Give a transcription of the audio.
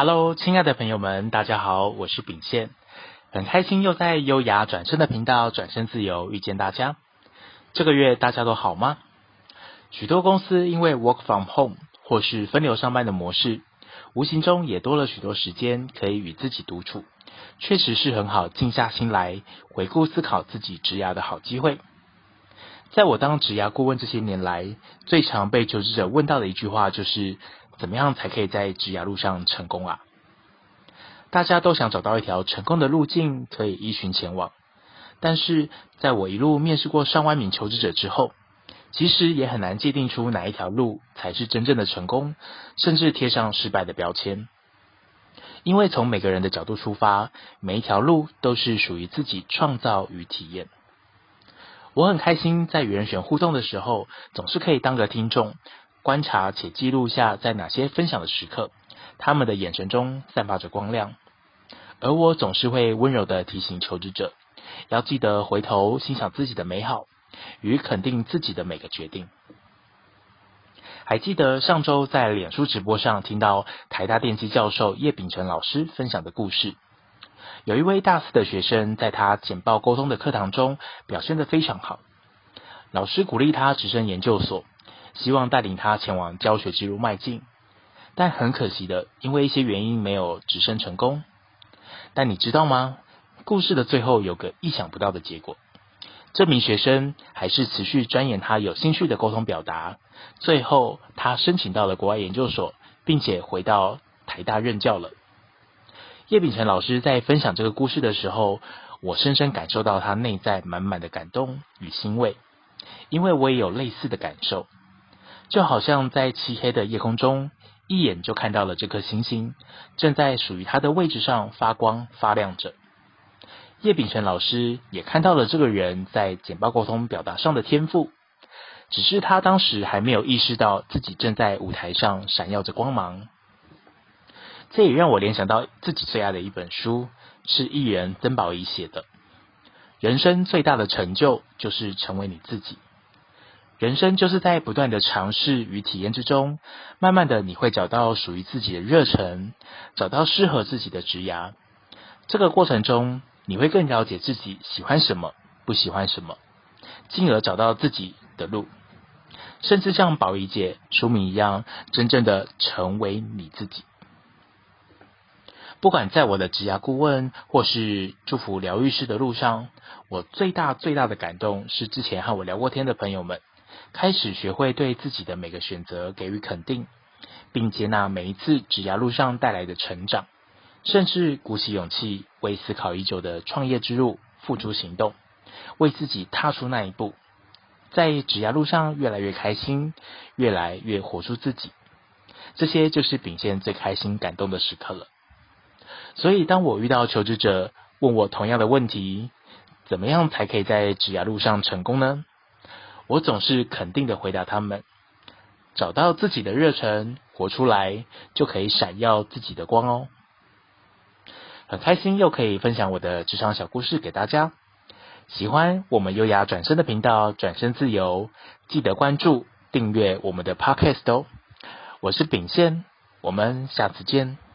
Hello，亲爱的朋友们，大家好，我是秉宪，很开心又在优雅转身的频道转身自由遇见大家。这个月大家都好吗？许多公司因为 work from home 或是分流上班的模式，无形中也多了许多时间可以与自己独处，确实是很好静下心来回顾思考自己职涯的好机会。在我当职涯顾问这些年来，最常被求职者问到的一句话就是：怎么样才可以在职涯路上成功啊？大家都想找到一条成功的路径，可以依循前往。但是，在我一路面试过上万名求职者之后，其实也很难界定出哪一条路才是真正的成功，甚至贴上失败的标签。因为从每个人的角度出发，每一条路都是属于自己创造与体验。我很开心，在与人选互动的时候，总是可以当个听众，观察且记录下在哪些分享的时刻，他们的眼神中散发着光亮。而我总是会温柔地提醒求职者，要记得回头欣赏自己的美好，与肯定自己的每个决定。还记得上周在脸书直播上听到台大电机教授叶秉成老师分享的故事。有一位大四的学生，在他简报沟通的课堂中表现得非常好。老师鼓励他直升研究所，希望带领他前往教学之路迈进。但很可惜的，因为一些原因没有直升成功。但你知道吗？故事的最后有个意想不到的结果。这名学生还是持续钻研他有兴趣的沟通表达，最后他申请到了国外研究所，并且回到台大任教了。叶秉辰老师在分享这个故事的时候，我深深感受到他内在满满的感动与欣慰，因为我也有类似的感受，就好像在漆黑的夜空中，一眼就看到了这颗星星，正在属于它的位置上发光发亮着。叶秉辰老师也看到了这个人在简报沟通表达上的天赋，只是他当时还没有意识到自己正在舞台上闪耀着光芒。这也让我联想到自己最爱的一本书，是艺人曾宝仪写的。人生最大的成就就是成为你自己。人生就是在不断的尝试与体验之中，慢慢的你会找到属于自己的热忱，找到适合自己的职涯。这个过程中，你会更了解自己喜欢什么，不喜欢什么，进而找到自己的路，甚至像宝仪姐书名一样，真正的成为你自己。不管在我的职涯顾问或是祝福疗愈师的路上，我最大最大的感动是之前和我聊过天的朋友们，开始学会对自己的每个选择给予肯定，并接纳每一次职涯路上带来的成长，甚至鼓起勇气为思考已久的创业之路付诸行动，为自己踏出那一步，在职涯路上越来越开心，越来越活出自己。这些就是秉宪最开心感动的时刻了。所以，当我遇到求职者问我同样的问题，怎么样才可以在职涯路上成功呢？我总是肯定的回答他们：找到自己的热忱，活出来，就可以闪耀自己的光哦。很开心又可以分享我的职场小故事给大家。喜欢我们优雅转身的频道，转身自由，记得关注订阅我们的 Podcast 哦。我是秉宪，我们下次见。